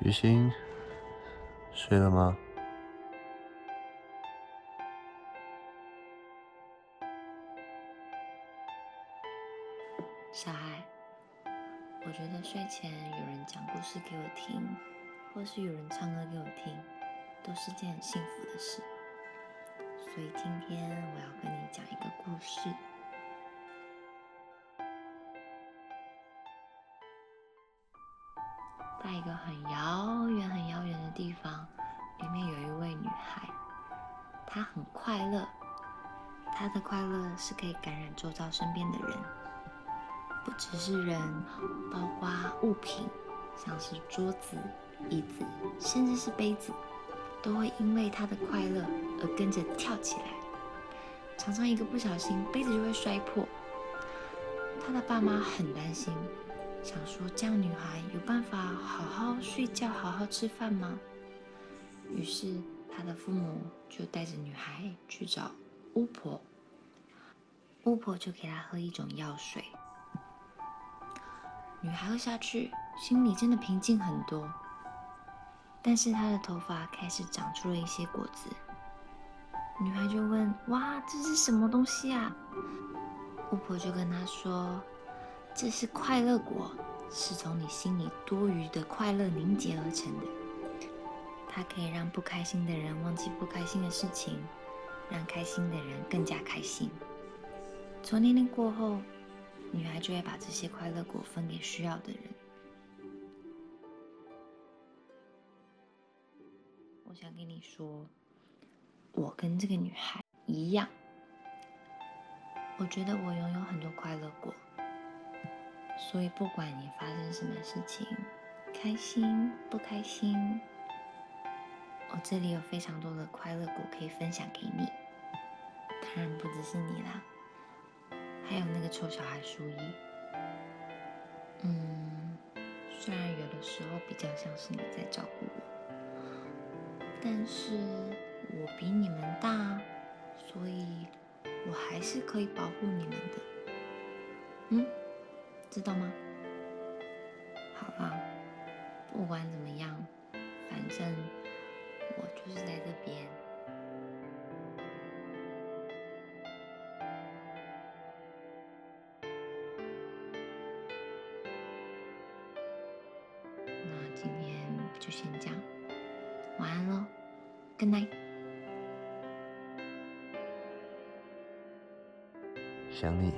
雨欣，睡了吗？小孩，我觉得睡前有人讲故事给我听，或是有人唱歌给我听，都是件很幸福的事。所以今天我要跟你讲一个故事。在一个很遥远、很遥远的地方，里面有一位女孩，她很快乐，她的快乐是可以感染周遭身边的人。不只是人，包括物品，像是桌子、椅子，甚至是杯子，都会因为她的快乐而跟着跳起来。常常一个不小心，杯子就会摔破。他的爸妈很担心，想说这样女孩有办法好好睡觉、好好吃饭吗？于是他的父母就带着女孩去找巫婆，巫婆就给她喝一种药水。女孩喝下去，心里真的平静很多。但是她的头发开始长出了一些果子。女孩就问：“哇，这是什么东西啊？”巫婆就跟她说：“这是快乐果，是从你心里多余的快乐凝结而成的。它可以让不开心的人忘记不开心的事情，让开心的人更加开心。从那天过后。”女孩就会把这些快乐果分给需要的人。我想跟你说，我跟这个女孩一样，我觉得我拥有很多快乐果，所以不管你发生什么事情，开心不开心，我这里有非常多的快乐果可以分享给你。当然不只是你啦。还有那个臭小孩书一，嗯，虽然有的时候比较像是你在照顾我，但是我比你们大，所以我还是可以保护你们的，嗯，知道吗？好啦，不管怎么样，反正我就是在这边。那今天就先这样，晚安喽，Good night。想你，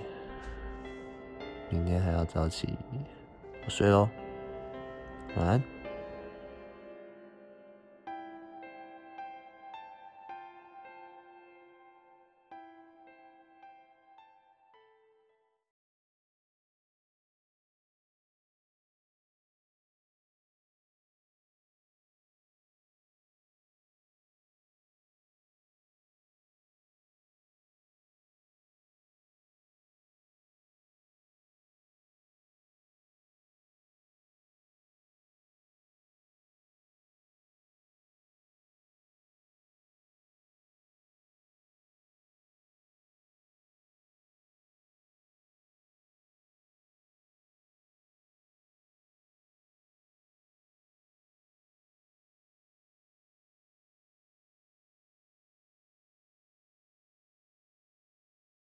明天还要早起，我睡喽，晚安。